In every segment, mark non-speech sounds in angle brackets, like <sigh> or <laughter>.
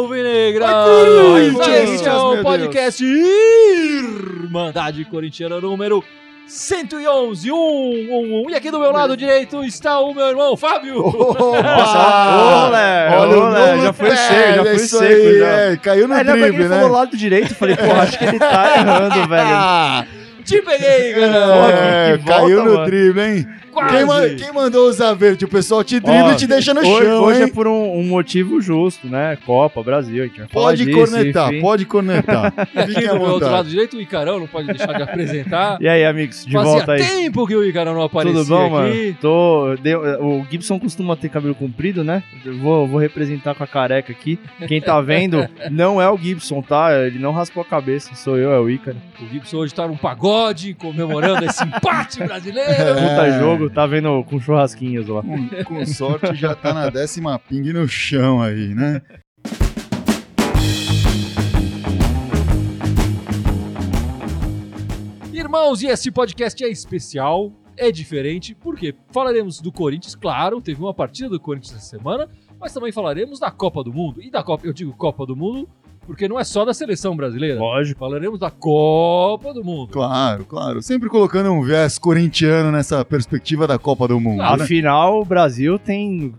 Alvinegra! Este é o podcast Irmandade Corintiana número 111, 1, 1, 1. E aqui do meu lado direito está o meu irmão Fábio. Nossa, <laughs> olé, Olha olé, já foi seco, já é foi seco. aí, já. é, caiu no pra drible, né? falou lado direito, falei, pô, acho que ele tá errando, <laughs> velho. Te peguei, é, galera! que volta, caiu no mano. drible, hein? Quase. Quem, ma- quem mandou usar verde? O pessoal te dribla Ó, e te deixa no hoje, chão, hoje é hein? por um, um motivo justo, né? Copa, Brasil, a gente vai falar Pode disso, cornetar, enfim. pode cornetar. <laughs> E aqui do meu outro lado direito, o Icarão, não pode deixar de apresentar. E aí, amigos, de Fazia volta aí. tempo que o Icarão não aparecia Tudo bom, aqui. mano? Tô, deu- o Gibson costuma ter cabelo comprido, né? Eu vou, vou representar com a careca aqui. Quem tá vendo <laughs> não é o Gibson, tá? Ele não raspou a cabeça, sou eu, é o Ícaro. O Gibson hoje tá num pagode, comemorando esse empate brasileiro. Puta É. jogo, tá vendo com churrasquinhos lá. Com, com sorte já tá na décima ping no chão aí, né? Irmãos, e esse podcast é especial, é diferente, porque falaremos do Corinthians, claro, teve uma partida do Corinthians essa semana, mas também falaremos da Copa do Mundo. E da Copa, eu digo Copa do Mundo, porque não é só da seleção brasileira. Lógico. Falaremos da Copa do Mundo. Claro, claro. Sempre colocando um viés corintiano nessa perspectiva da Copa do Mundo, Ah, né? Afinal, o Brasil tem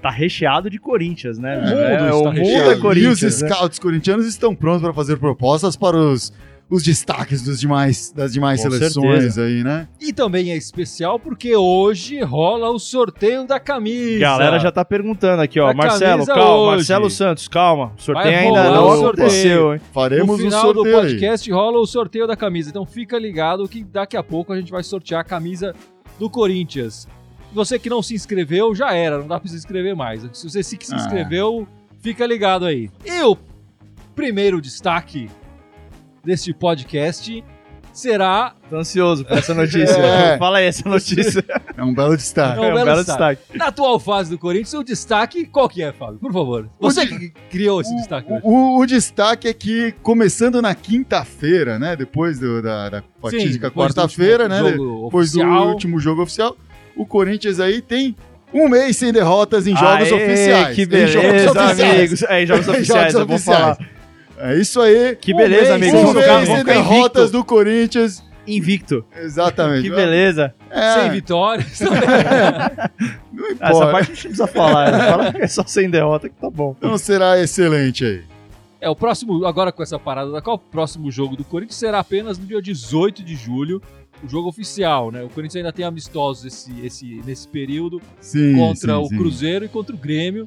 tá recheado de Corinthians, né? O mundo É, está o mundo recheado. é E os Corinthians. né? scouts corintianos estão prontos para fazer propostas para os, os destaques dos demais, das demais Com seleções certeza. aí, né? E também é especial porque hoje rola o sorteio da camisa. Galera já tá perguntando aqui, ó. A Marcelo, calma. hoje. Marcelo Santos, calma. O sorteio ainda não o aconteceu, hein? Faremos no o final do sorteio aí. podcast rola o sorteio da camisa. Então fica ligado que daqui a pouco a gente vai sortear a camisa do Corinthians. Você que não se inscreveu, já era, não dá pra se inscrever mais. Se você se se Ah. inscreveu, fica ligado aí. E o primeiro destaque deste podcast será Tô ansioso por essa notícia. É. <laughs> Fala aí essa notícia. É um belo destaque. Não, É um belo belo destaque. destaque. na atual fase do Corinthians, o destaque qual que é, Fábio? Por favor. Você que criou esse destaque hoje. O, o destaque é que, começando na quinta-feira, né? Depois do- da, da fatídica quarta-feira, né? Depois do oficial. último jogo oficial, o Corinthians aí tem um mês sem derrotas em jogos Aê, oficiais. Que Em beleza, jogos oficiais. amigos. É, em jogos <laughs> Em oficiais, jogos eu vou oficiais. falar. É isso aí. Que Um beleza, mês, amigos. Um Vamos mês ficar, derrotas invicto. do Corinthians. Invicto. Exatamente. Que beleza. É, Sem vitórias. <laughs> não Ah, importa. Essa parte a gente não precisa falar. né? Fala que é só sem derrota que tá bom. Então será excelente aí. É, o próximo, agora com essa parada da Copa, o próximo jogo do Corinthians será apenas no dia 18 de julho, o jogo oficial, né? O Corinthians ainda tem amistosos esse, esse, nesse período Sim, contra sim, o sim. Cruzeiro e contra o Grêmio,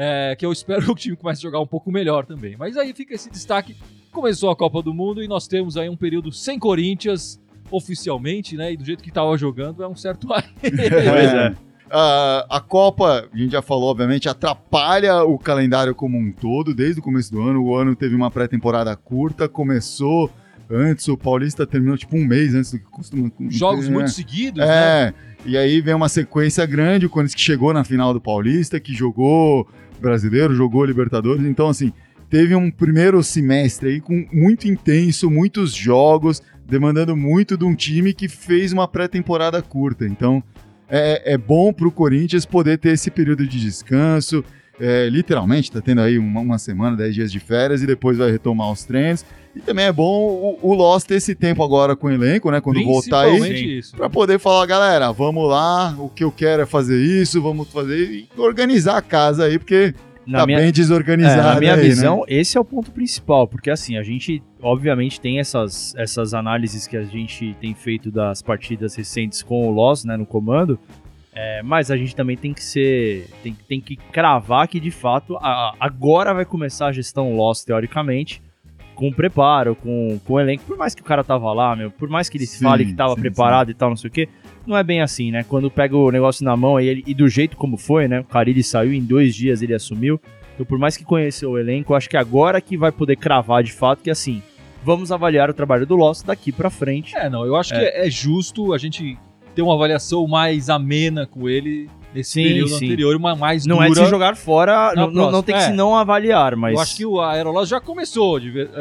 é, que eu espero <laughs> que o time comece a jogar um pouco melhor também. Mas aí fica esse destaque, começou a Copa do Mundo e nós temos aí um período sem Corinthians, oficialmente, né? E do jeito que tava jogando, é um certo ar. <laughs> Pois é. A, a Copa, a gente já falou, obviamente, atrapalha o calendário como um todo, desde o começo do ano. O ano teve uma pré-temporada curta, começou antes, o Paulista terminou tipo um mês antes do que costuma. Jogos é. muito seguidos, né? É, e aí vem uma sequência grande, o Corinthians que chegou na final do Paulista, que jogou brasileiro, jogou Libertadores, então assim, teve um primeiro semestre aí com muito intenso, muitos jogos, demandando muito de um time que fez uma pré-temporada curta, então é, é bom pro Corinthians poder ter esse período de descanso, é, literalmente, tá tendo aí uma, uma semana, dez dias de férias e depois vai retomar os treinos, e também é bom o, o Loss ter esse tempo agora com o elenco, né, quando voltar aí. Pra poder falar, galera, vamos lá, o que eu quero é fazer isso, vamos fazer e organizar a casa aí, porque Na tá minha, bem é, desorganizada. na minha aí, né? visão, esse é o ponto principal, porque assim, a gente obviamente tem essas, essas análises que a gente tem feito das partidas recentes com o Loss, né, no comando, é, mas a gente também tem que ser, tem, tem que cravar que de fato a- agora vai começar a gestão Loss, teoricamente, com preparo, com, com elenco, por mais que o cara tava lá, meu, por mais que ele Sim, fale que tava sim, preparado e tal, não sei o quê, não é bem assim, né? Quando pega o negócio na mão e, ele- e do jeito como foi, né? O Carilli saiu em dois dias, ele assumiu. Então, por mais que conheceu o elenco, acho que agora que vai poder cravar de fato que assim, vamos avaliar o trabalho do Loss daqui pra frente. É, não, eu acho que é justo a gente ter uma avaliação mais amena com ele nesse Sim, período sim. anterior, uma mais Não dura. é de se jogar fora, não, não, não tem que próxima. se não avaliar, mas Eu acho que o Aerolós já começou,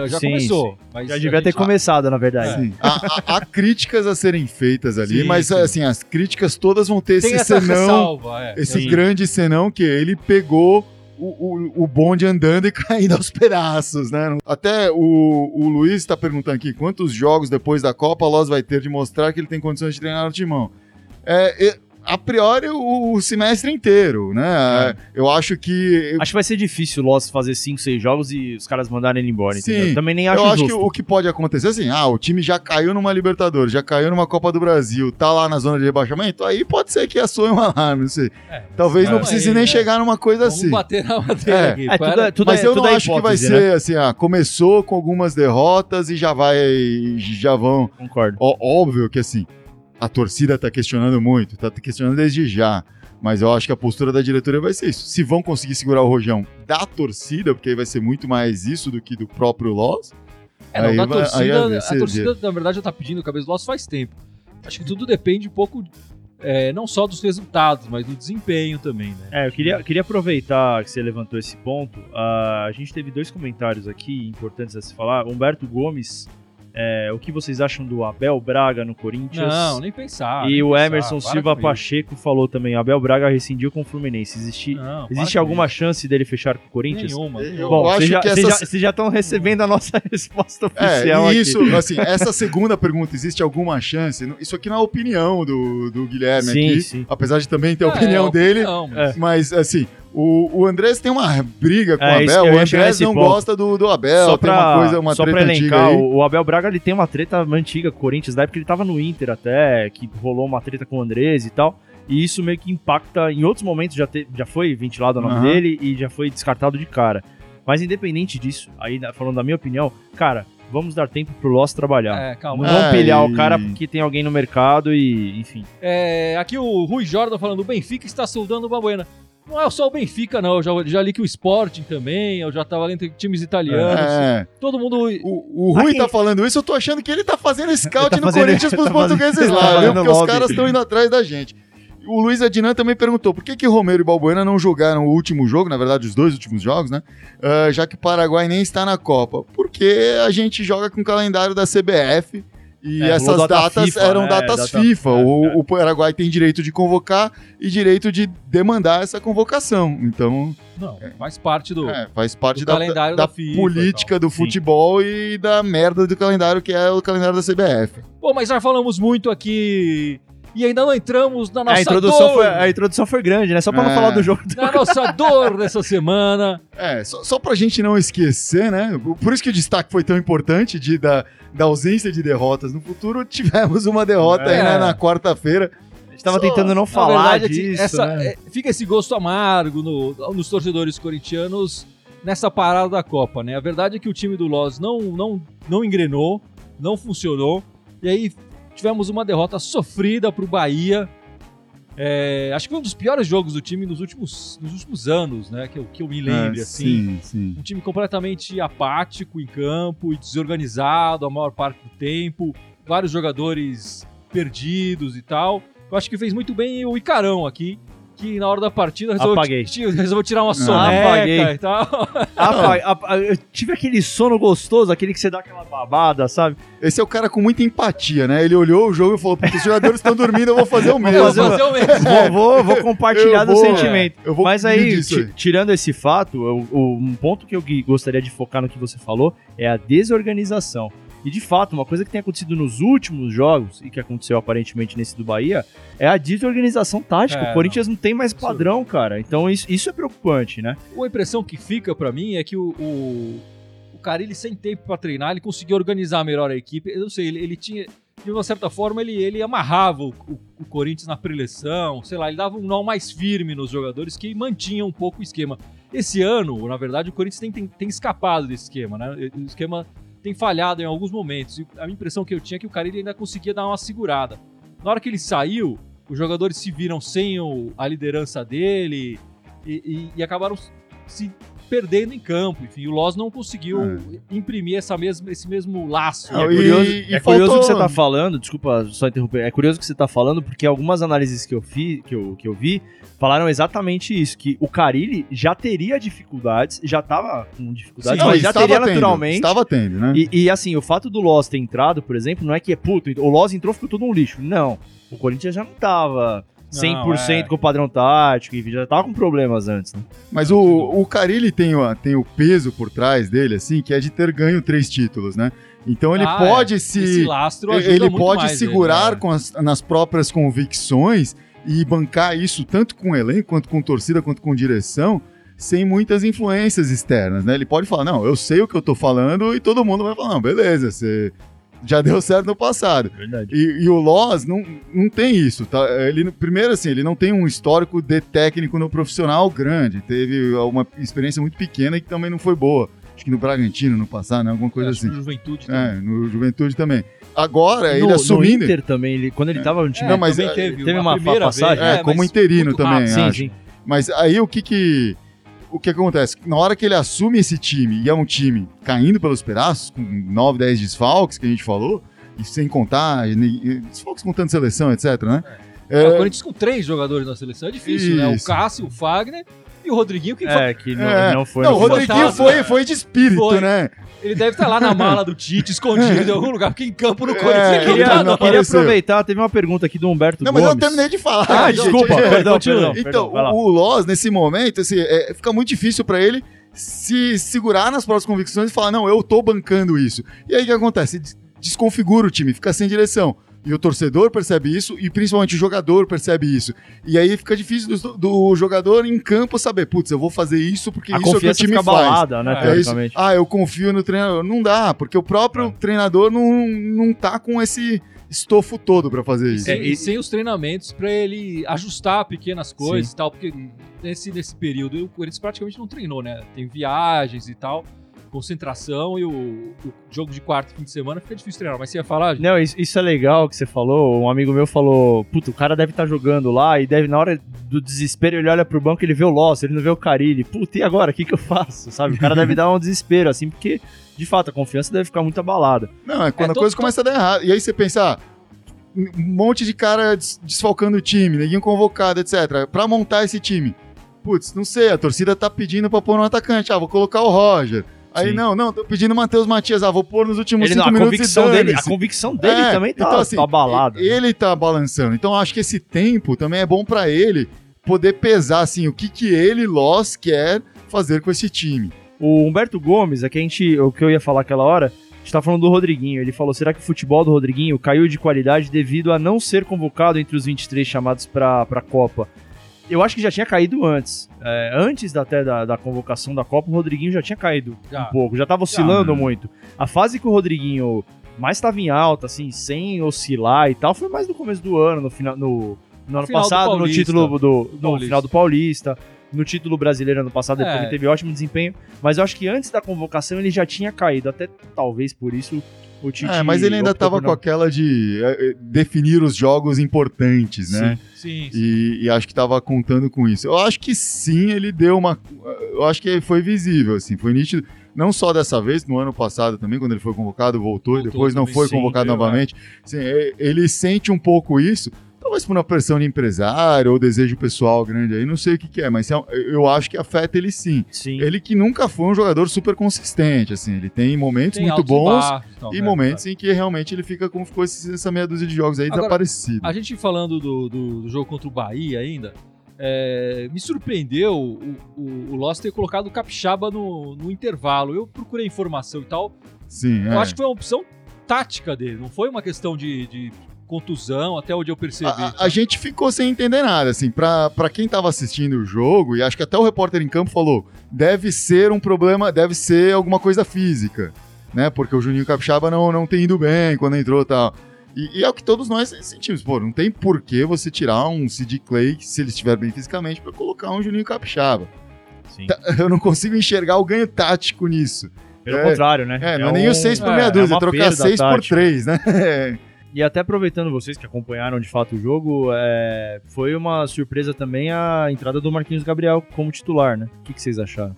já Sim, começou. Mas já devia ter gente- começado, na verdade. Sim. Há, há- há críticas a serem feitas ali, Sim, mas sim. assim, as críticas todas vão ter Tem esse essa senão, ressalva, é. esse Sim. grande senão que ele pegou o, o, o bonde andando e <laughs> caindo aos pedaços, né? Até o, o Luiz está perguntando aqui quantos jogos depois da Copa Loz vai ter de mostrar que ele tem condições de treinar no timão. É, a priori, o, o semestre inteiro, né? Eu acho que. Acho que vai ser difícil o Loss fazer 5, 6 jogos e os caras mandarem ele embora, Sim, entendeu? Também nem acho eu acho justo. que o que pode acontecer assim, ah, o time já caiu numa Libertadores, já caiu numa Copa do Brasil, tá lá na zona de rebaixamento, aí pode ser que assue um <laughs> alarme, não sei. É, Talvez É. não precise nem chegar numa coisa Vamos assim. bater na madeira É. aqui. É, tudo é, tudo Mas é, eu tudo não é acho que vai né? ser assim, ah, começou com algumas derrotas e já vai, já vão. Concordo. Ó, óbvio que assim, a torcida tá questionando muito, tá questionando desde já. Mas eu acho que a postura da diretoria vai ser isso. Se vão conseguir segurar o rojão da torcida, porque aí vai ser muito mais isso do que do próprio Loss. É, não, Aí da vai- aí torcida, vai a torcida, na verdade, já tá pedindo o cabeça do Loss faz tempo. Acho que tudo depende um pouco, é, não só dos resultados, mas do desempenho também, né? É, eu queria, queria aproveitar que você levantou esse ponto. Ah, a gente teve dois comentários aqui importantes a se falar. Humberto Gomes, é, o que vocês acham do Abel Braga no Corinthians? Não, nem pensar. E nem o pensar, Emerson Silva Pacheco falou também: Abel Braga rescindiu com o Fluminense. Existe. Não, existe alguma isso. chance dele fechar com o Corinthians? Nenhuma. Eu Bom, vocês já, que vocês essas- já- vocês já estão recebendo a nossa <laughs> resposta É, oficial aqui. isso, assim, essa segunda pergunta, existe alguma chance? Isso aqui não é a opinião do, do Guilherme Sim, aqui, sim. apapesar de também ter a É, opinião é dele. opinião, mas- Mas, assim, o, o Andrés tem uma briga com É, o Abel. O Andrés não ponto. gosta do, do Abel. só tem pra, uma coisa, uma só pra treta antiga elencar, aí. o, o Abel Braga ele tem uma treta antiga com o Corinthians, da época que ele tava no Inter até, que rolou uma treta com o Andrés e tal. E isso meio que impacta, em outros momentos já, te- já foi ventilado o nome Aham. dele e já foi descartado de cara. Mas independente disso, aí na- falando da minha opinião, cara, vamos dar tempo pro Loss trabalhar. É, Não calma. vamos É, pilhar e- o cara porque tem alguém no mercado e, enfim. É, aqui o Rui Jordan falando, o Benfica está soldando uma buena. Não é só o Benfica, não. Eu já, já li que o Sporting também, eu já tava lendo times italianos. É. Todo mundo. O, o Rui Aqui- tá falando isso, eu tô achando que ele tá fazendo scout Tá no fazendo- Corinthians pros <laughs> tá fazendo- portugueses tá lá, viu? fazendo Porque os lobby. caras estão indo atrás da gente. O Luiz Adnan também perguntou por que, que Romero e Balbuena não jogaram o último jogo, na verdade, os dois últimos jogos, né? Ah, já que o Paraguai nem está na Copa. Porque a gente joga com o calendário da CBF e É, essas datas FIFA, eram né? datas Data- FIFA. é, o, é. o Paraguai tem direito de convocar e direito de demandar essa convocação. Então, Não, faz parte do. é, faz parte Do da, calendário da da FIFA e política do Sim. futebol e da merda do calendário que é o calendário da CBF. Bom, mas nós falamos muito aqui e ainda não entramos na nossa a, introdução dor. foi, a introdução foi grande, né? Só pra não É. falar do jogo. Na nossa dor dessa semana. É, só, só pra gente não esquecer, né? Por isso que o destaque foi tão importante de, da, da ausência de derrotas no futuro. Tivemos uma derrota aí É. né, na quarta-feira. A gente tava Só- tentando não Na falar verdade, é que disso, essa- né? é, fica esse gosto amargo no- nos torcedores corintianos nessa parada da Copa, né? A verdade é que o time do Loz não, não, não engrenou, não funcionou. E aí tivemos uma derrota sofrida pro Bahia. É, acho que foi um dos piores jogos do time nos últimos, nos últimos anos, né? Que eu, que eu me lembre, É, assim. Sim, sim. Um time completamente apático em campo e desorganizado a maior parte do tempo. Vários jogadores perdidos e tal. Eu acho que fez muito bem o Icarão aqui, que na hora da partida resolveu, Apaguei. resolveu tirar uma Ah, soneca apaguei. e tal. <laughs> Apa- apa- eu tive aquele sono gostoso, aquele que você dá aquela babada, sabe? Esse é o cara com muita empatia, né? Ele olhou o jogo e falou: "Puta, os jogadores estão dormindo, eu vou fazer o Eu mesmo. vou fazer o mesmo. Vou, vou, vou compartilhar <laughs> Eu do vou- sentimento. Eu vou Mas pedir aí, disso ti- tirando esse fato, o- o- um ponto que eu gui- gostaria de focar no que você falou é a desorganização. E de fato, uma coisa que tem acontecido nos últimos jogos, e que aconteceu aparentemente nesse do Bahia, é a desorganização tática. É, o Corinthians não. tem mais padrão, cara. Então isso, isso é preocupante, né? A impressão que fica pra mim é que o, o, o Carilli, sem tempo pra treinar, ele conseguiu organizar melhor a equipe. Eu não sei, ele, ele tinha. De uma certa forma, ele, ele amarrava o, o- o Corinthians na preleção, sei lá, ele dava um nó mais firme nos jogadores que mantinham um pouco o esquema. Esse ano, na verdade, o Corinthians tem, tem, tem escapado desse esquema, né? O esquema tem falhado em alguns momentos. E a impressão que eu tinha é que o Carilli ainda conseguia dar uma segurada. Na hora que ele saiu, os jogadores se viram sem o- a liderança dele e, e- e acabaram se perdendo em campo. Enfim, o Loz não conseguiu imprimir essa mesma, esse mesmo laço. Não, é e- curioso, e é curioso que você tá falando, desculpa só interromper, é curioso que você tá falando porque algumas análises que eu, fi, que eu, que eu vi falaram exatamente isso, que o Carilli já teria dificuldades, já tava com dificuldades, Não, mas já estava teria tendo, naturalmente. Estava tendo, né? E, e, assim, o fato do Loss ter entrado, por exemplo, não é que é puto, o Loss entrou ficou todo um lixo. Não. O Corinthians já não tava 100% é. com o padrão tático, enfim, já tava com problemas antes, né? Mas o, o Carilli tem, o- tem o peso por trás dele, assim, que é de ter ganho três títulos, né? Então ele Ah, pode é. se. Esse lastro ajuda ele muito pode mais segurar ele, né? com as- nas próprias convicções e bancar isso tanto com o elenco, quanto com torcida, quanto com direção, sem muitas influências externas, né? Ele pode falar, não, eu sei o que eu tô falando e todo mundo vai falar, não, beleza, você já deu certo no passado. Verdade. E, e o Loz não, não tem isso, tá? Ele, primeiro, assim, ele não tem um histórico de técnico no profissional grande. Teve uma experiência muito pequena que também não foi boa. Acho que no Bragantino, no passado, né? Alguma coisa assim. no Juventude também. É, no Juventude também. Agora, no, ele no assumindo. Inter também, ele, quando ele tava no time... É, Não, mas, é, teve, teve uma, uma primeira passagem, vez, é, como mas interino muito também, rápido. sim, acho. sim. Mas aí o que que. O que acontece? Na hora que ele assume esse time, e é um time caindo pelos pedaços, com 9, 10 desfalques que a gente falou, e sem contar, desfalques contando seleção, etc, né? É, É, o Corinthians com três jogadores na seleção é difícil, né? O Isso. Cássio, o Fagner e o Rodriguinho, que É, que não, É. não foi... não, o. Rodriguinho foi, foi de espírito, Foi. né? Ele deve estar lá na <laughs> mala do Tite, escondido em algum lugar, porque em campo no Corinthians É, ele Eu queria, não tá, não não. queria aproveitar, teve uma pergunta aqui do Humberto Não, mas eu Gomes. não terminei de falar. Ah, gente. desculpa, perdão, continua. perdão, Então, perdão, o, Loz, nesse momento, assim, é, fica muito difícil pra ele se segurar nas próprias convicções e falar, não, eu tô bancando isso. E aí o que acontece? Des- Desconfigura o time, fica sem direção. E o torcedor percebe isso, e principalmente o jogador percebe isso. E aí fica difícil do, do jogador em campo saber, putz, eu vou fazer isso porque A isso é o que o time fica faz. abalada, né, É É isso. Ah, eu confio no treinador. Não dá, porque o próprio treinador não, não tá com esse estofo todo pra fazer isso. Sem, É, e- sem os treinamentos pra ele ajustar pequenas coisas e tal, porque nesse, nesse período o Corinthians praticamente não treinou, né? Tem viagens e tal, concentração e o, o jogo de quarto fim de semana fica difícil treinar. Mas você ia falar? gente? Não, isso, isso é legal que você falou. Um amigo meu falou: Puta, o cara deve estar jogando lá e deve, na hora do desespero, ele olha pro banco ele vê o Loss, ele não vê o Carilli. Puta, e agora? O que, que eu faço? Sabe? O cara deve dar um desespero, assim, porque, de fato, a confiança deve ficar muito abalada. Não, é quando É, a coisa tô- começa a dar errado. E aí você pensa, ah, um monte de cara des- desfalcando o time, neguinho convocado, etc. Pra montar esse time. Putz, não sei, a torcida tá pedindo pra pôr um atacante. Ah, vou colocar o Roger. Aí, Sim. não, não, tô pedindo o Matheus Matias. Ah, vou pôr nos últimos Ele, cinco não, a, minutos convicção dele, a convicção dele É, também tá, então, assim, tá abalada. e- Ele tá balançando. Então acho que esse tempo também é bom pra ele poder pesar, assim, o que que ele, Loss, quer fazer com esse time. O Humberto Gomes, aqui a gente, o que eu ia falar aquela hora, a gente tá falando do Rodriguinho. Ele falou: será que o futebol do Rodriguinho caiu de qualidade devido a não ser convocado entre os 23 chamados pra, pra Copa? Eu acho que já tinha caído antes. É, antes da- até da, da convocação da Copa, o Rodriguinho já tinha caído Já. um pouco, já tava oscilando Já. muito. A fase que o Rodriguinho mais estava em alta, assim, sem oscilar e tal, foi mais no começo do ano, no final, no, no ano final do passado, no título do, no Paulista. final do Paulista, no título brasileiro ano passado, depois É. ele teve ótimo desempenho, mas eu acho que antes da convocação ele já tinha caído, até talvez por isso o Tite É, mas ele ainda optou tava por com aquela de é, é, definir os jogos importantes, né? Sim, sim. E, e acho que tava contando com isso. Eu acho que sim, ele deu uma. Eu acho que foi visível, assim, foi nítido. Não só dessa vez, no ano passado também, quando ele foi convocado, voltou, e Voltou depois não foi sim, convocado viu, novamente. Assim, é, ele sente um pouco isso, talvez por uma pressão de empresário ou desejo pessoal grande aí, não sei o que, que é, mas é eu acho que afeta ele sim. Sim. Ele que nunca foi um jogador super consistente, assim, ele tem momentos Tem muito bons baixos e né? momentos em que realmente ele fica como ficou essa meia dúzia de jogos aí Agora, desaparecido. A gente falando do, do- do jogo contra o Bahia ainda, é, me surpreendeu o, o, o Loss ter colocado o Capixaba no, no intervalo. Eu procurei informação e tal. Sim, Eu é. acho que foi uma opção tática dele, não foi uma questão de, de contusão, até onde eu percebi. A, a- gente ficou sem entender nada, assim, pra, pra quem tava assistindo o jogo, e acho que até o repórter em campo falou, deve ser um problema, deve ser alguma coisa física, né, porque o Juninho Capixaba não, não tem ido bem quando entrou e tal. E, e é o que todos nós sentimos, pô, não tem por que você tirar um Sid Clay, se ele estiver bem fisicamente, pra colocar um Juninho Capixaba. Sim. <laughs> Eu não consigo enxergar o ganho tático nisso. Pelo é- contrário, né? É, não é nem um- o 6 por é, meia é dúzia, uma trocar perda 6 por tática. 3, né? <laughs> E até aproveitando vocês que acompanharam de fato o jogo, é, foi uma surpresa também a entrada do Marquinhos Gabriel como titular, né? O que, que vocês acharam?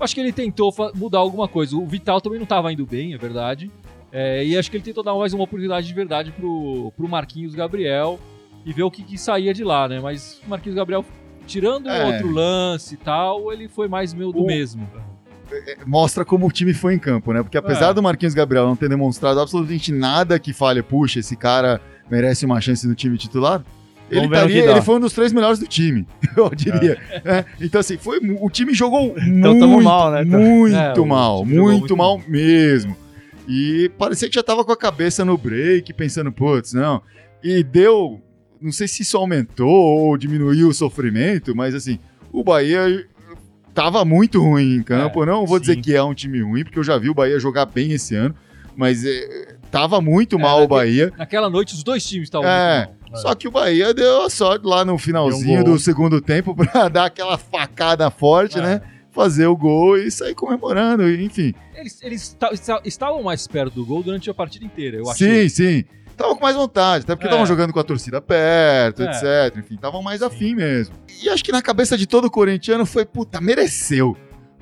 Acho que ele tentou mudar alguma coisa. O Vital também não estava indo bem, é verdade. É, e acho que ele tentou dar mais uma oportunidade de verdade pro, pro Marquinhos Gabriel e ver o que, que saía de lá, né? Mas o Marquinhos Gabriel, tirando É. outro lance e tal, ele foi mais meu do O- mesmo. Mostra como o time foi em campo, né? Porque apesar É. do Marquinhos Gabriel não ter demonstrado absolutamente nada que fale, puxa, esse cara merece uma chance no time titular, ele, estaria, dá. ele foi um dos três melhores do time, <laughs> eu diria. É, então, assim, foi, o time jogou <laughs> Então muito, mal, né? muito É, mal, muito mal mesmo. E parecia que já tava com a cabeça no break, pensando, putz, não. E deu, não sei se isso aumentou ou diminuiu o sofrimento, mas assim, o Bahia tava muito ruim em campo. não vou dizer sim. que é um time ruim, porque eu já vi o Bahia jogar bem esse ano, mas é, tava muito mal o naquele- Bahia. Naquela noite, os dois times estavam É, muito mal. Só que o Bahia deu a sorte lá no finalzinho um do segundo tempo <laughs> pra dar aquela facada forte, É. né? Fazer o gol e sair comemorando, enfim. Eles, eles esta- esta- estavam mais perto do gol durante a partida inteira, eu achei. Sim, sim. Tava com mais vontade, até porque É. estavam jogando com a torcida perto, É. etc. Enfim, estavam mais afim mesmo. E acho que na cabeça de todo corintiano foi, puta, mereceu.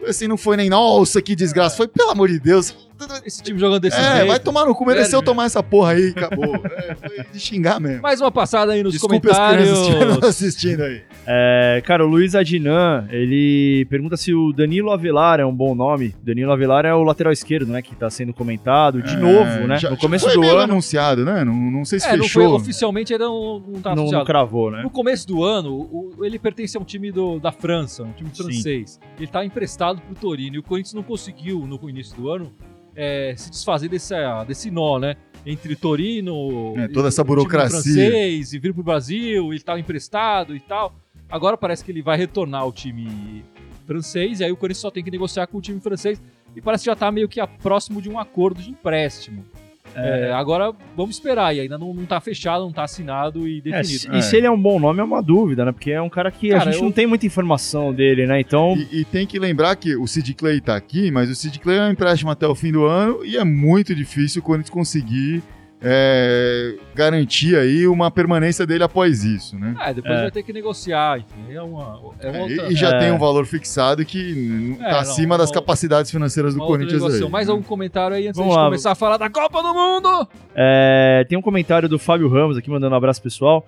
Assim, não foi nem, nossa, que desgraça. Foi, pelo amor de Deus. <laughs> Esse time jogando desse É, jeito. vai tomar no cu, mereceu tomar essa porra aí, acabou. É, foi de xingar mesmo. Mais uma passada aí nos as estiveram comentários. assistindo aí. É, cara, o Luiz Adinan, ele pergunta se o Danilo Avelar é um bom nome. Danilo Avelar é o lateral esquerdo, né? Que tá sendo comentado de É, novo, né? já- no começo foi do ano, anunciado, né? Não, não sei se É, não foi fechou. oficialmente, ainda não, não tá não, não anunciado. cravou, né? No começo do ano, o- ele pertence a um time do- da França, um time Sim. francês. Ele tá emprestado pro Torino e o Corinthians não conseguiu, no início do ano, é, se desfazer desse, ah, desse nó, né? Entre Torino, É, toda essa o time burocracia. francês e vir pro Brasil, ele tava emprestado e tal. Agora parece que ele vai retornar ao time francês e aí o Corinthians só tem que negociar com o time francês e parece que já tá meio que próximo de um acordo de empréstimo. É, agora vamos esperar, e ainda não, não tá fechado, não tá assinado e É, definido. se- E se ele é um bom nome é uma dúvida, né? Porque é um cara que a Cara, gente eu- não tem muita informação dele, né? Então, E, e tem que lembrar que o Sid Clay tá aqui, mas o Sid Clay é um empréstimo até o fim do ano e é muito difícil o Corinthians conseguir é, garantir aí uma permanência dele após isso, né? É, depois É. vai ter que negociar, enfim. É uma, é uma É, outra, e, já É. tem um valor fixado que n- É, tá não, acima das não- capacidades financeiras do Corinthians aí. Mais algum comentário aí antes Vamos de lá. começar a falar da Copa do Mundo? é, tem um comentário do Fábio Ramos aqui, mandando um abraço pessoal,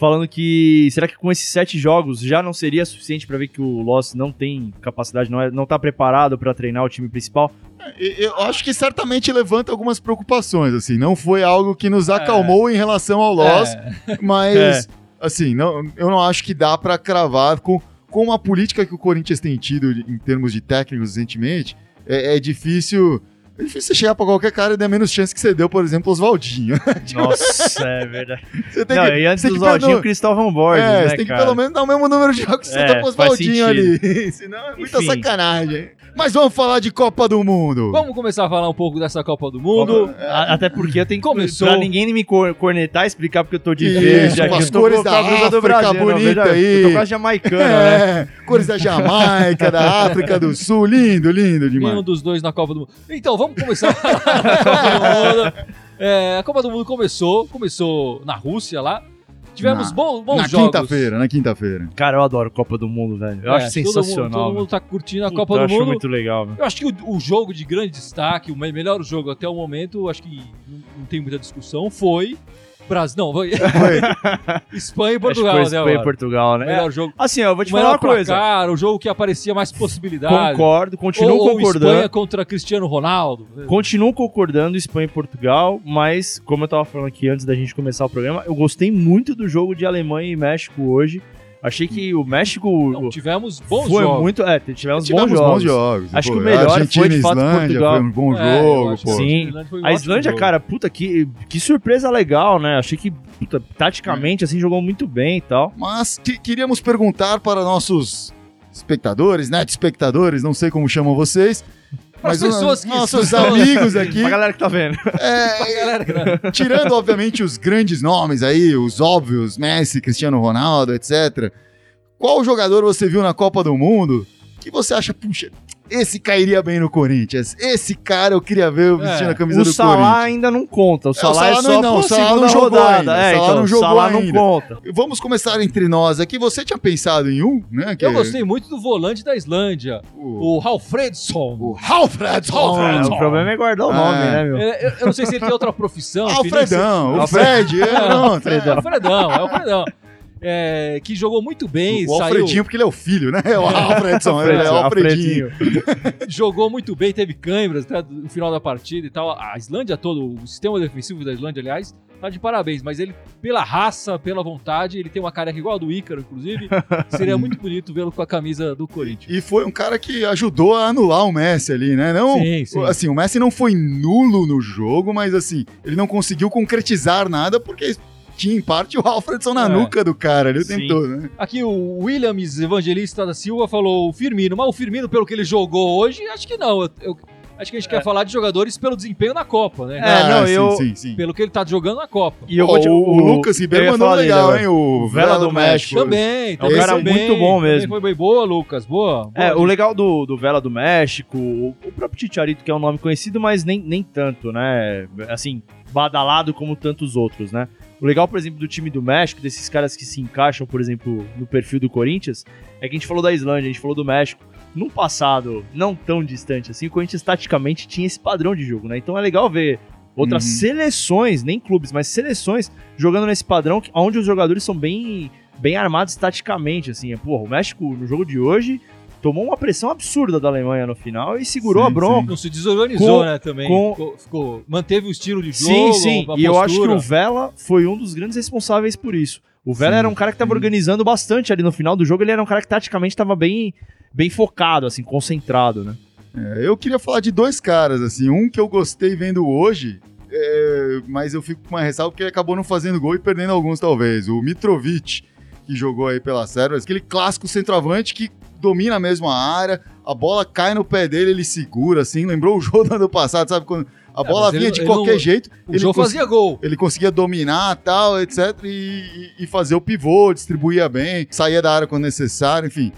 falando que será que com esses sete jogos já não seria suficiente pra ver que o Loss não tem capacidade, não, é, não tá preparado pra treinar o time principal? E- Eu acho que certamente levanta algumas preocupações, assim, não foi algo que nos É. acalmou em relação ao Loss, É, <laughs> mas É. assim, não, eu não acho que dá pra cravar com, com a política que o Corinthians tem tido em termos de técnicos recentemente, é, é difícil. É difícil você chegar pra qualquer cara e dar menos chance que você deu, por exemplo, Oswaldinho. <laughs> Nossa, é verdade. Você tem Não, que, e antes você do que pelo- Zaldinho, Cristóvão Borges, é, né, você tem que cara? pelo menos dar o mesmo número de jogos que você É, deu pro Oswaldinho ali. <laughs> Senão é muita Enfim. sacanagem. Mas vamos falar de Copa do Mundo. Vamos começar a falar um pouco dessa Copa do Mundo. A- Até porque eu tenho que. Começou. Pra ninguém me cor- cornetar, explicar porque eu tô de Isso, verde aqui. as cores da a blusa do África Brasil, não, bonita veja, aí. Eu tô quase jamaicana, né? É, cores da Jamaica, da África do Sul, lindo, lindo demais. Nenhum dos dois na Copa do Mundo. Então, vamos começar <laughs> a falar da Copa do Mundo. É, a Copa do Mundo começou, começou na Rússia lá. Tivemos Na- bons, bons na jogos. quinta-feira, na quinta-feira. Cara, eu adoro Copa do Mundo, velho. Eu É, acho todo mundo- sensacional. Todo mundo, tá curtindo a Puta, Copa eu do acho Mundo. muito legal, velho. Eu acho que o, o jogo de grande destaque, o me- melhor jogo até o momento, acho que não, não tem muita discussão, foi Brasil. Não, foi Foi. <laughs> Espanha e Portugal, foi né? Espanha e. Portugal, né? melhor jogo. Assim, eu vou te o falar uma coisa. placar, o jogo que aparecia mais possibilidades. Concordo, continuo ou, ou concordando. Espanha contra Cristiano Ronaldo. Continuo concordando Espanha e Portugal, mas como eu tava falando aqui antes da gente começar o programa, eu gostei muito do jogo de Alemanha e México hoje. Achei que o México Não, tivemos bons foi jogos. muito. É, tivemos, Tivemos bons jogos. bons jogos. Acho Pô, que o melhor Argentina foi, de fato, Islândia Portugal. foi um bom É, jogo, pô. Sim. a Islândia foi um A ótimo Islândia, jogo. cara, puta, que, que surpresa legal, né? Achei que, puta, taticamente, assim, jogou muito bem e tal. Mas que- queríamos perguntar para nossos espectadores, né? Espectadores, não sei como chamam vocês. Para as mas pessoas que nossos amigos aqui, <laughs> Pra galera que tá vendo. é, que- tirando obviamente os grandes nomes aí, os óbvios, Messi, Cristiano Ronaldo, etc. Qual jogador você viu na Copa do Mundo que você acha, puxa, esse cairia bem no Corinthians? Esse cara eu queria ver vestindo É, a camisa O do Salah Corinthians. ainda não conta. O o Salah é, Salah só não- não, o Salah não jogou rodada. ainda, É, o Salah então, não o jogou Salah não ainda. conta. Vamos começar entre nós aqui. Você tinha pensado em um, né? que Eu é gostei muito do volante da Islândia, O, o Alfredson. o Alfredson. Alfredson. É, o problema é guardar o É. nome, né, meu? É, Eu, eu não sei se ele tem outra profissão. Alfredão, o Fred. é, pronto, Alfredão. É, Alfredão, é o Alfredão. É, que jogou muito bem, O saiu, Alfredinho, porque ele é o filho, né? É o <laughs> Alfredson, ele é o Alfredinho. jogou muito bem, teve câimbras até no final da partida e tal. A Islândia todo, o sistema defensivo da Islândia, aliás, tá de parabéns. Mas ele, pela raça, pela vontade, ele tem uma careca igual a do Ícaro, inclusive. <laughs> Seria muito bonito vê-lo com a camisa do Corinthians. E foi um cara que ajudou a anular o Messi ali, né? Não, Sim, sim. assim, o Messi não foi nulo no jogo, mas assim, ele não conseguiu concretizar nada porque tinha em parte o Alfredson na É. nuca do cara ali o Sim. tempo todo, né? Aqui o Williams Evangelista da Silva falou o Firmino, mas o Firmino, pelo que ele jogou hoje, acho que não. Eu, eu- acho que a gente quer falar de jogadores pelo desempenho na Copa, né? É, não, sim, eu- sim, sim. Pelo que ele tá jogando na Copa. E eu vou te- o, o Lucas Ribeiro mandou legal, hein? O Vela do México. Também, É um cara também, muito bom mesmo. Foi bem boa, Lucas. Boa. boa É, o legal do, do Vela do México, o, o próprio Ticharito, que é um nome conhecido, mas nem, nem tanto, né? Assim, badalado como tantos outros, né? O legal, por exemplo, do time do México, desses caras que se encaixam, por exemplo, no perfil do Corinthians, é que a gente falou da Islândia, a gente falou do México. Num passado não tão distante assim, o Corinthians taticamente tinha esse padrão de jogo, né? Então é legal ver outras Uhum. seleções, nem clubes, mas seleções jogando nesse padrão, onde os jogadores são bem, bem armados taticamente, assim. Porra, o México, no jogo de hoje, tomou uma pressão absurda da Alemanha no final e segurou Sim, a bronca. Não se desorganizou, Com- né, também. com- Ficou, ficou- manteve o estilo de Sim, jogo, sim. a E eu acho que o Vela foi um dos grandes responsáveis por isso. O Vela Sim, era um cara que estava sim. organizando bastante ali no final do jogo. Ele era um cara que taticamente estava bem, bem focado, assim, concentrado, né? É, eu queria falar de dois caras, assim, um que eu gostei vendo hoje, é, mas eu fico com uma ressalva porque ele acabou não fazendo gol e perdendo alguns, talvez. O Mitrovic, que jogou aí pela Sérvia, aquele clássico centroavante que domina mesmo a área, a bola cai no pé dele, ele segura, assim, lembrou o jogo <laughs> do ano passado, sabe? Quando a É, bola ele- vinha de ele qualquer não- jeito, O ele jogo fazia gol. ele conseguia dominar tal, etc. E, e- e fazer o pivô, distribuía bem, saía da área quando necessário, enfim.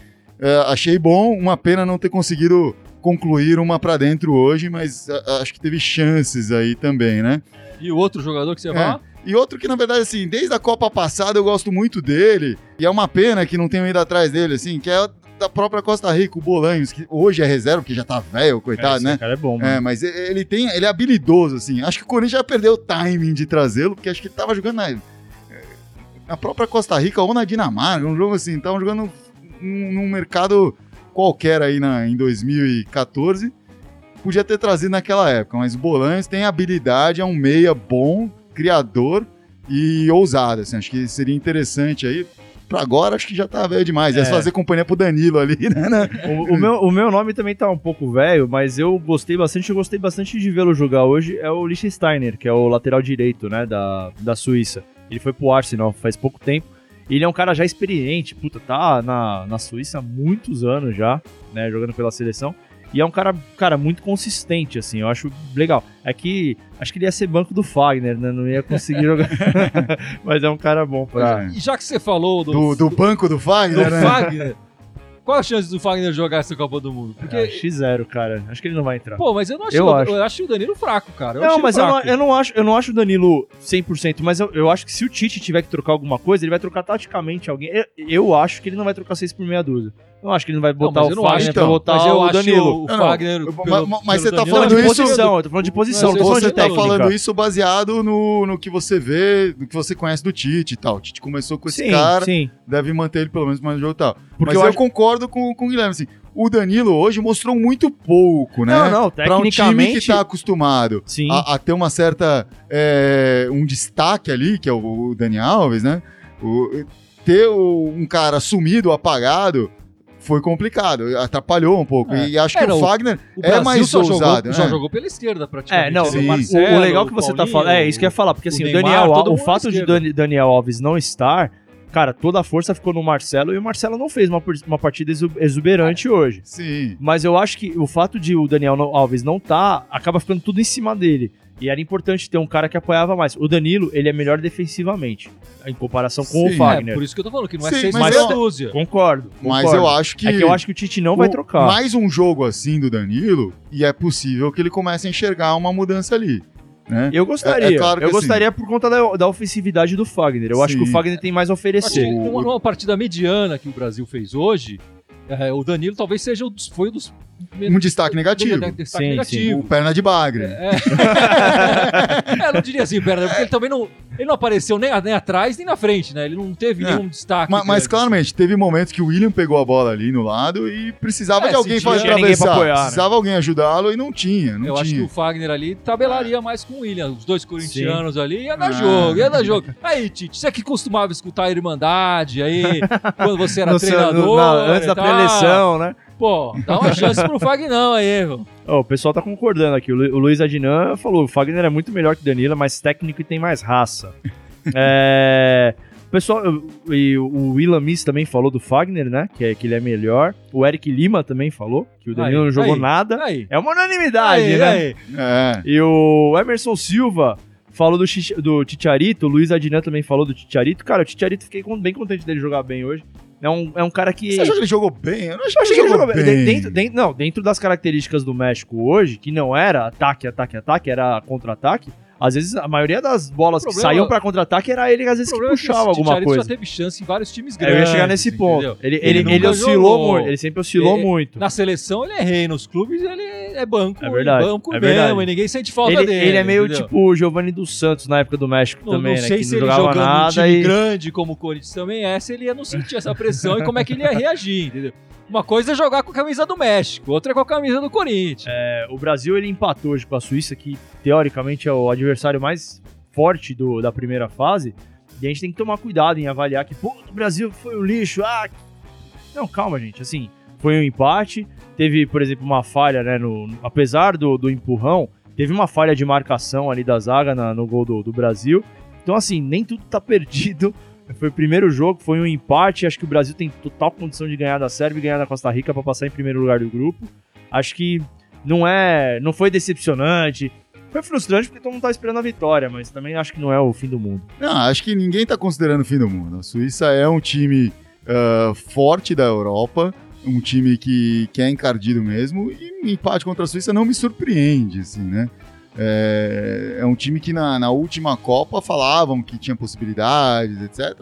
É, achei bom, uma pena não ter conseguido concluir uma pra dentro hoje, mas acho que teve chances aí também, né? E o outro jogador que você É. fala? E outro que, na verdade, assim, desde a Copa passada eu gosto muito dele, e é uma pena que não tenham ido atrás dele, assim, que é da própria Costa Rica, o Bolanhos, que hoje é reserva, porque já tá velho, coitado, Esse né? cara é bom, mano. É, mas ele tem, ele é habilidoso, assim. Acho que o Corinthians já perdeu o timing de trazê-lo, porque acho que ele tava jogando na, na própria Costa Rica ou na Dinamarca, um jogo assim, tava jogando num, num mercado qualquer aí na, em 2014. Podia ter trazido naquela época, mas o Bolanhos tem habilidade, é um meia bom, criador e ousado, assim. Acho que seria interessante aí. Pra agora, acho que já tá velho demais. Ia É. fazer companhia pro Danilo ali, <laughs> né? né? O, o meu, o meu nome também tá um pouco velho, mas eu gostei bastante, eu gostei bastante de vê-lo jogar hoje, é o Liechtensteiner, que é o lateral direito, né, da, da Suíça. Ele foi pro Arsenal faz pouco tempo. Ele é um cara já experiente, puta, tá na, na Suíça há muitos anos já, né, jogando pela seleção. E é um cara, cara, muito consistente, assim, eu acho legal. É que acho que ele ia ser banco do Fagner, né, não ia conseguir jogar. <laughs> mas é um cara bom pra... E já que você falou do, Do, do banco do do Fagner, né? Fagner, qual a chance do Fagner jogar essa Copa do Mundo? Porque, É, X0, cara. Acho que ele não vai entrar. pô, mas eu não acho, Eu eu, acho. acho o Danilo fraco, cara. Eu não, mas eu não, eu, não acho, eu não acho o Danilo 100%, mas eu, eu acho que se o Tite tiver que trocar alguma coisa, ele vai trocar taticamente alguém. Eu, eu acho que ele não vai trocar 6 por meia dúzia. Eu não acho que ele não vai botar mas o eu não Fagner então. botar mas eu o acho Danilo. o Não, não, Fagner. eu- pelo- mas- mas pelo você tá Não, falando de isso- posição, eu tô falando de posição, não falando Você de tá técnica. falando isso baseado no, no que você vê, no que você conhece do Tite e tal. O Tite começou com esse Sim, cara, sim. deve manter ele pelo menos mais no jogo e tal. Porque Mas eu eu, acho- concordo com, com o Guilherme, assim, o Danilo hoje mostrou muito pouco, né? Não, não, Pra um time tecnicamente... que tá acostumado Sim. a, a ter uma certa, é, um destaque ali, que é o, o Dani Alves, né? O- ter o- um cara sumido, apagado, foi complicado, atrapalhou um pouco. É. E acho É, que não, o Fagner O é mais só ousado, jogou, já né? jogou pela esquerda praticamente. É, não, o Marcelo, o legal que você tá Paulinho, falando. É, isso que eu ia falar, porque assim, o o, Neymar, Daniel, o mundo fato de Daniel Alves não estar, cara, toda a força ficou no Marcelo e o Marcelo não fez uma, uma partida exu- exuberante hoje. Sim. Mas eu acho que o fato de o Daniel não- Alves não tá, acaba ficando tudo em cima dele. E era importante ter um cara que apoiava mais. O Danilo, ele é melhor defensivamente, em comparação com Sim. o É, Fagner. por isso que eu tô falando, que não é Sim, seis mas mais eu- dúzia. Concordo, Mas concordo. eu acho que. É que eu acho que o Tite não vai o- trocar. Mais um jogo assim do Danilo, e é possível que ele comece a enxergar uma mudança ali. Né? Eu gostaria. É- é claro eu assim- gostaria por conta da, da ofensividade do Fagner. Eu acho que o Sim. Fagner tem mais a oferecer. numa, numa partida mediana que o Brasil fez hoje, é, o Danilo talvez seja um dos, foi um dos, um destaque negativo. Destaque Sim, sim. negativo. O perna de bagre. É. <laughs> é, eu não diria assim, perna, porque ele também não, ele não apareceu nem, nem atrás nem na frente, né? Ele não teve É. nenhum destaque. Ma- Mas, grande. claramente, teve momentos que o William pegou a bola ali no lado e precisava É, de alguém tinha pra atravessar. apoiar, né? precisava alguém ajudá-lo e não tinha. Não Eu acho que tinha. o Fagner ali tabelaria mais com o William. Os dois corintianos ali ia dar Ah. jogo, ia dar jogo. Aí, Tite, você que costumava escutar a Irmandade aí, <laughs> quando você era No seu- treinador. no- na- antes da pré-eleição, né? Pô, dá uma chance pro Fagnão aí, meu. Ó, o pessoal tá concordando aqui. O, Lu- o Luiz Adnan falou: o Fagner é muito melhor que o Danilo, mais técnico e tem mais raça. <laughs> é. O pessoal, e o Willam Miss também falou do Fagner, né? Que, é, que ele é melhor. O Eric Lima também falou que o Danilo Aí, não jogou aí, nada. Aí. É uma unanimidade, Aí, né? aí. É. E o Emerson Silva falou do, do Ticharito, o Luiz Adnan também falou do Ticharito. Cara, o Ticharito fiquei bem contente dele jogar bem hoje. É um, é um cara que. Você achou que ele jogou bem? Eu não achei Eu achei que ele jogou bem. bem. Dentro, dentro- não, dentro das características do México hoje, que não era ataque, ataque, ataque, era contra-ataque, às vezes a maioria das bolas O que problema- saíam pra contra-ataque era ele às vezes que problema é que puxava esse alguma coisa. já teve chance em vários times É, grandes. eu ia chegar nesse ponto. entendeu? Ele, Ele ele, ele oscilou jogou. muito, ele sempre oscilou É, muito. Na seleção ele é rei, nos clubes ele é banco, É verdade, banco é mesmo, verdade. e ninguém sente falta Ele, dele. ele é meio entendeu? tipo o Giovanni dos Santos na época do México Não, também, não né? sei que se não ele jogando nada time e. grande como o Corinthians também é, se ele ia não sentir essa pressão e como é que ele ia reagir, entendeu? Uma coisa é jogar com a camisa do México, outra é com a camisa do Corinthians. É, o Brasil ele empatou hoje com a Suíça, que teoricamente é o adversário mais forte do- da primeira fase. E a gente tem que tomar cuidado em avaliar que, pô, o Brasil foi um lixo. Ah, não, calma, gente. Assim, foi um empate. Teve, por exemplo, uma falha, né? No, no- apesar do, do empurrão, teve uma falha de marcação ali da zaga na- no gol do, do Brasil. Então, assim, nem tudo tá <laughs> perdido. Foi o primeiro jogo, foi um empate. Acho que o Brasil tem total condição de ganhar da Sérvia e ganhar da Costa Rica para passar em primeiro lugar do grupo. Acho que não é, não foi decepcionante. Foi frustrante porque todo mundo tava esperando a vitória, mas também acho que não é o fim do mundo. Não, acho que ninguém tá considerando o fim do mundo. A Suíça é um time ah, forte da Europa, um time que, que é encardido mesmo, e um empate contra a Suíça não me surpreende, assim, né? É, é um time que na, na última Copa falavam que tinha possibilidades, etc.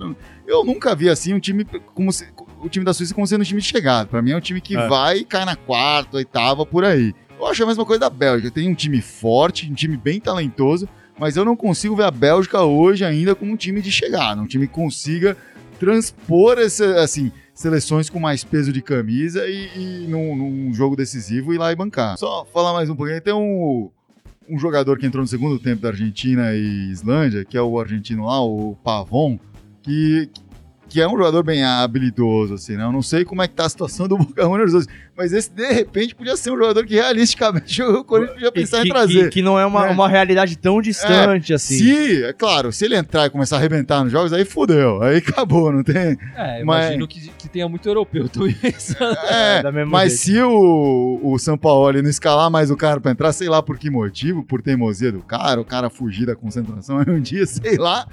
Eu nunca vi assim um time como se- o time da Suíça como sendo um time de chegada. Pra mim é um time que É. vai e cai na quarta, oitava, por aí. Eu acho a mesma coisa da Bélgica. Tem um time forte, um time bem talentoso, mas eu não consigo ver a Bélgica hoje ainda como um time de chegada, um time que consiga transpor essa, assim, seleções com mais peso de camisa e, e num, num jogo decisivo ir lá e bancar. Só falar mais um pouquinho, tem um, um jogador que entrou no segundo tempo da Argentina e Islândia, que é o argentino lá, o Pavon, que, que é um jogador bem habilidoso, assim, né? Eu não sei como é que tá a situação do Boca Juniors hoje, mas esse, de repente, podia ser um jogador que realisticamente <laughs> o Corinthians podia pensar que, em trazer. que- que não é uma, É. uma realidade tão distante assim. Se, é claro, se ele entrar e começar a arrebentar nos jogos, aí fudeu, aí acabou, não tem... É, eu Mas- imagino que, que tenha muito europeu também pensando. <laughs> É, da mesma mas jeito. se o, o São Paulo não escalar mais o cara pra entrar, sei lá por que motivo, por teimosia do cara, o cara fugir da concentração aí <laughs> um dia, sei lá,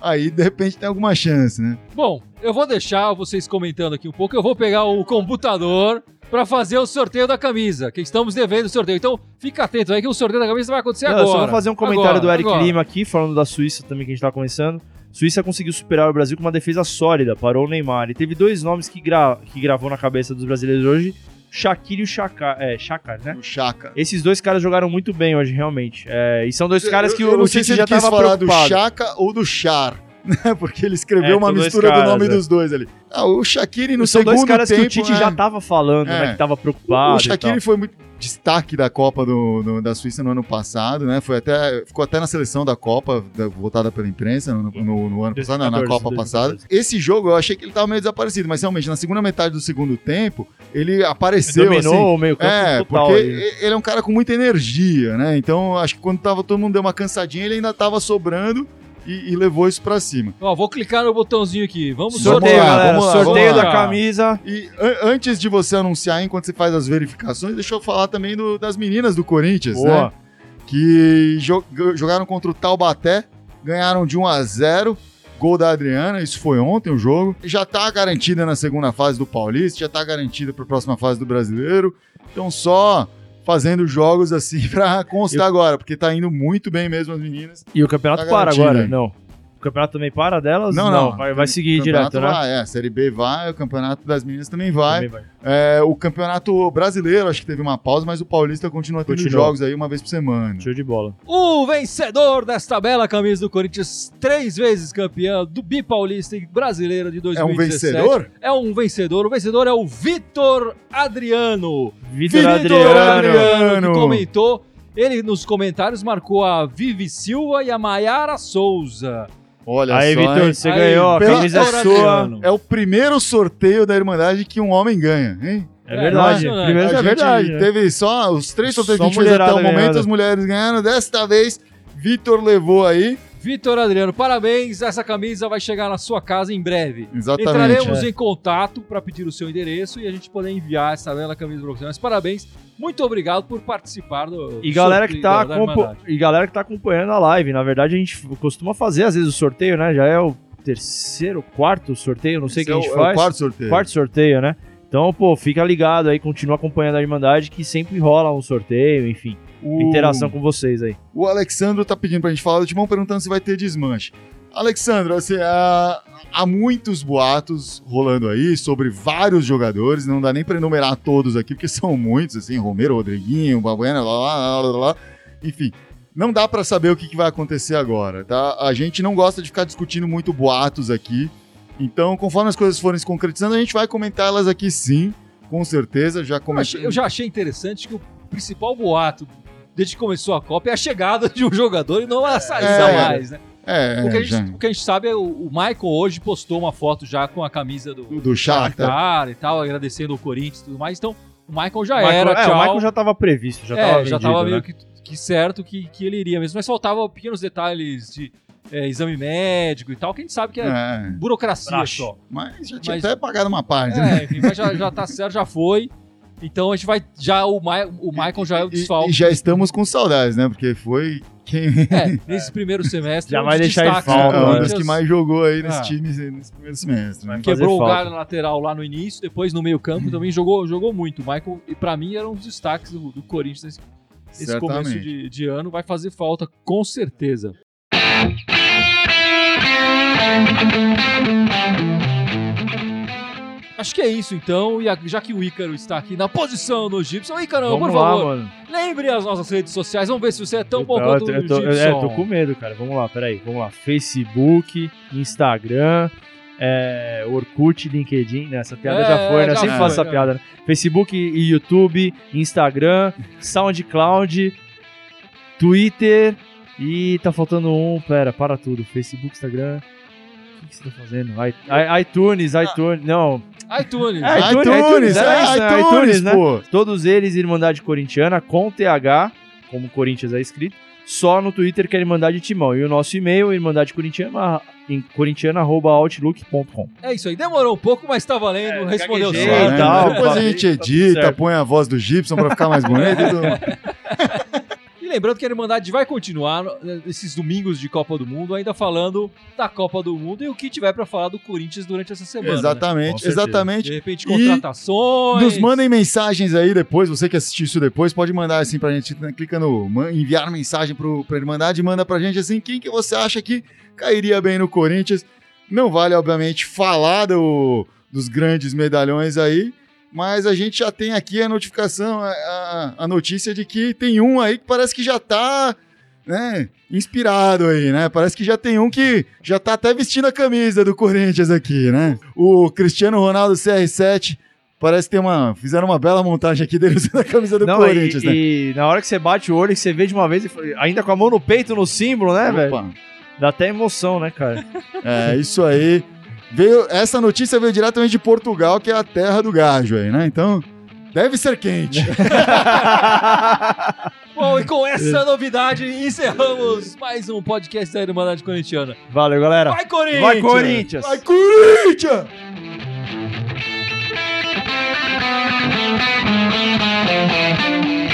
aí de repente tem alguma chance, né? Bom, eu vou deixar vocês comentando aqui um pouco. Eu vou pegar o computador para fazer o sorteio da camisa, que estamos devendo o sorteio. Então, fica atento aí que o sorteio da camisa vai acontecer Não, agora. eu só vou fazer um comentário Agora, do Eric agora. Lima aqui, falando da Suíça também, que a gente tá começando. Suíça conseguiu superar o Brasil com uma defesa sólida, parou o Neymar. E teve dois nomes que, gra- que gravou na cabeça dos brasileiros hoje: Shaqiri e o Chaka, é, Chakar, né? O Chaka. Esses dois caras jogaram muito bem hoje, realmente. É, e são dois caras que eu, o, eu o Tite já quis tava falar preocupado. do Chaka ou do Char? <laughs> Porque ele escreveu É, uma são mistura caras, do nome é. dos dois ali. Ah, o Shaqiri no são segundo dois caras tempo, que o Tite já tava falando, É. né? Que tava preocupado. O tal. Shaqiri foi muito destaque da Copa do, do- da Suíça no ano passado, né? Foi até, ficou até na seleção da Copa, da- votada pela imprensa no, no- no ano passado, na- na 2014, Copa 2014. passada. Esse jogo eu achei que ele tava meio desaparecido, mas realmente na segunda metade do segundo tempo ele apareceu Dominou assim. o meio campo É, total. porque ali. ele é um cara com muita energia, né? Então acho que quando tava todo mundo deu uma cansadinha, ele ainda tava sobrando e, e levou isso pra cima. Ó, vou clicar no botãozinho aqui. Vamos Sorteio, Vamos lá, galera. vamos lá, Sorteio vamos da camisa. E an- antes de você anunciar, enquanto você faz as verificações, deixa eu falar também do- das meninas do Corinthians, né? Boa. Que jo- jogaram contra o Taubaté, ganharam de 1 a 0 gol da Adriana, isso foi ontem o jogo. Já tá garantida na segunda fase do Paulista, já tá garantida para a próxima fase do Brasileiro. Então só fazendo jogos assim <laughs> pra constar agora, porque tá indo muito bem mesmo as meninas. E o campeonato Tá para agora? Não. O campeonato também para delas? Não, não. vai, vai seguir direto, né? vai, é, a Série B vai, o campeonato das meninas também vai. Também vai. É, o campeonato brasileiro, acho que teve uma pausa, mas o Paulista continua tendo Continua. jogos aí uma vez por semana. Show de bola. O vencedor desta bela camisa do Corinthians, três vezes campeão do Bipaulista e brasileiro de É 2017. um vencedor? É um vencedor. O vencedor é o Vitor Adriano. Vitor Vitor Adriano. Adriano. que comentou. Ele nos comentários marcou a Vivi Silva e a Maiara Souza. Olha Aí, só, Vitor, hein? você Aí, ganhou, a camisa é Vitor sua. Adriano. É o primeiro sorteio da Irmandade que um homem ganha, hein? É verdade. impressionante. Primeiro a é gente verdade. né? teve só os três sorteios Só que a gente fez até o momento, ganhando. as mulheres ganhando. Desta vez, Vitor levou aí. Vitor Adriano, parabéns. Essa camisa vai chegar na sua casa em breve. Exatamente. Entraremos é. em contato para pedir o seu endereço e a gente poder enviar essa bela camisa para você. Mas parabéns, muito obrigado por participar do E galera, que sorteio tá da- da e galera que tá acompanhando a live, na verdade a gente costuma fazer às vezes o sorteio, né? Já é o terceiro, quarto sorteio, não sei o que a gente Esse é o- é faz. o quarto sorteio. Quarto sorteio, né? Então, pô, fica ligado aí, continua acompanhando a Irmandade que sempre rola um sorteio, enfim, O- interação com vocês aí. O Alexandro tá pedindo pra gente falar do Timão, perguntando se vai ter desmanche. Alexandro, assim, há, há muitos boatos rolando aí sobre vários jogadores, não dá nem pra enumerar todos aqui, porque <laughs> são muitos, assim, Romero, Rodriguinho, Babuena, lá, lá, lá, lá, lá. enfim. Não dá pra saber o que, que vai acontecer agora, tá? A gente não gosta de ficar discutindo muito boatos aqui, então, conforme as coisas forem se concretizando, a gente vai comentar elas aqui sim, com certeza, já Eu, comentei. eu já achei interessante que o principal boato desde que começou a Copa é a chegada <laughs> de um jogador e não a saída É. mais, né? É, o, que a já- gente, o que a gente sabe é o, o Michael hoje postou uma foto já com a camisa do, do, do Shakhtar. E tal, agradecendo o Corinthians e tudo mais. Então, o Michael já Michael- era, é, tchau. o Michael já tava previsto, já é, tava já vendido, tava né? meio que, que certo que, que ele iria mesmo. Mas faltava pequenos detalhes de é, exame médico e tal, que a gente sabe que é, É, burocracia Praxe. só. mas já tinha Mas- até pagado uma parte, né? É, enfim, mas já, já tá certo, já foi. Então a gente vai. Já o, Ma o Michael já é o E- desfalque. E, já estamos com saudades, né? Porque foi quem É, <laughs> nesse primeiro semestre. Já um vai dos deixar em destaques falta, do é um né? dos Corinthians. que mais jogou aí nesse Ah. time nesse primeiro semestre. Né? Quebrou o galho na lateral lá no início, depois no meio campo também jogou, jogou muito. O Michael, e pra mim, era um dos destaques do, do Corinthians nesse, nesse começo de, de ano. Vai fazer falta, com certeza. Acho que é isso então, e a- já que o Ícaro está aqui na posição do Gibson, Ícaro, Vamos por lá, favor, mano. lembre as nossas redes sociais, vamos ver se você é tão bom Eu- quanto eu, o tô, Gibson. é, tô com medo, cara. Vamos lá, peraí. Vamos lá. Facebook, Instagram, é, Orkut, LinkedIn. Né? Essa piada É, já foi, né? Eu já sempre foi, faço essa piada, né? Facebook e YouTube, Instagram, SoundCloud, Twitter e tá faltando um. Pera, para tudo. Facebook, Instagram. O que, você tá fazendo? I- I- iTunes, iTunes. Não, iTunes. É, iTunes, iTunes, é é, isso, né? iTunes, iTunes, né? pô. Todos eles Irmandade Corintiana com TH, como Corinthians é escrito, só no Twitter que é Irmandade Timão. E o nosso e-mail, irmandadecorintiana, em corintiana.outlook.com. É isso aí, demorou um pouco, mas tá valendo, É, respondeu certo. né? Depois a falei, gente tá edita, põe a voz do Gibson pra ficar mais bonito. <laughs> e. E lembrando que a Irmandade vai continuar né, esses domingos de Copa do Mundo, ainda falando da Copa do Mundo e o que tiver pra falar do Corinthians durante essa semana. né? Exatamente, certeza. exatamente. De repente, E contratações. Nos mandem mensagens aí depois, você que assistiu isso depois, pode mandar assim pra gente, né, clica no enviar mensagem pro, pra Irmandade e manda pra gente assim, quem que você acha que cairia bem no Corinthians. Não vale, obviamente, falar do, dos grandes medalhões aí, mas a gente já tem aqui a notificação, a, a- a notícia de que tem um aí que parece que já tá, né, inspirado aí, né? Parece que já tem um que já tá até vestindo a camisa do Corinthians aqui, né? O Cristiano Ronaldo CR7 Parece tem uma. Fizeram uma bela montagem aqui dele <laughs> usando a camisa do Não, Corinthians, e, né? e na hora que você bate o olho, que você vê de uma vez, ainda com a mão no peito, no símbolo, né, velho? Dá até emoção, né, cara? É, isso aí. Veio, essa notícia veio diretamente de Portugal, que é a terra do gajo aí, né? Então, deve ser quente. <laughs> Bom, e com essa novidade encerramos mais um podcast da Irmandade Corintiana. Valeu, galera. Vai, Corinthians! Vai, Corinthians! Vai, Corinthians! Vai, Corinthians!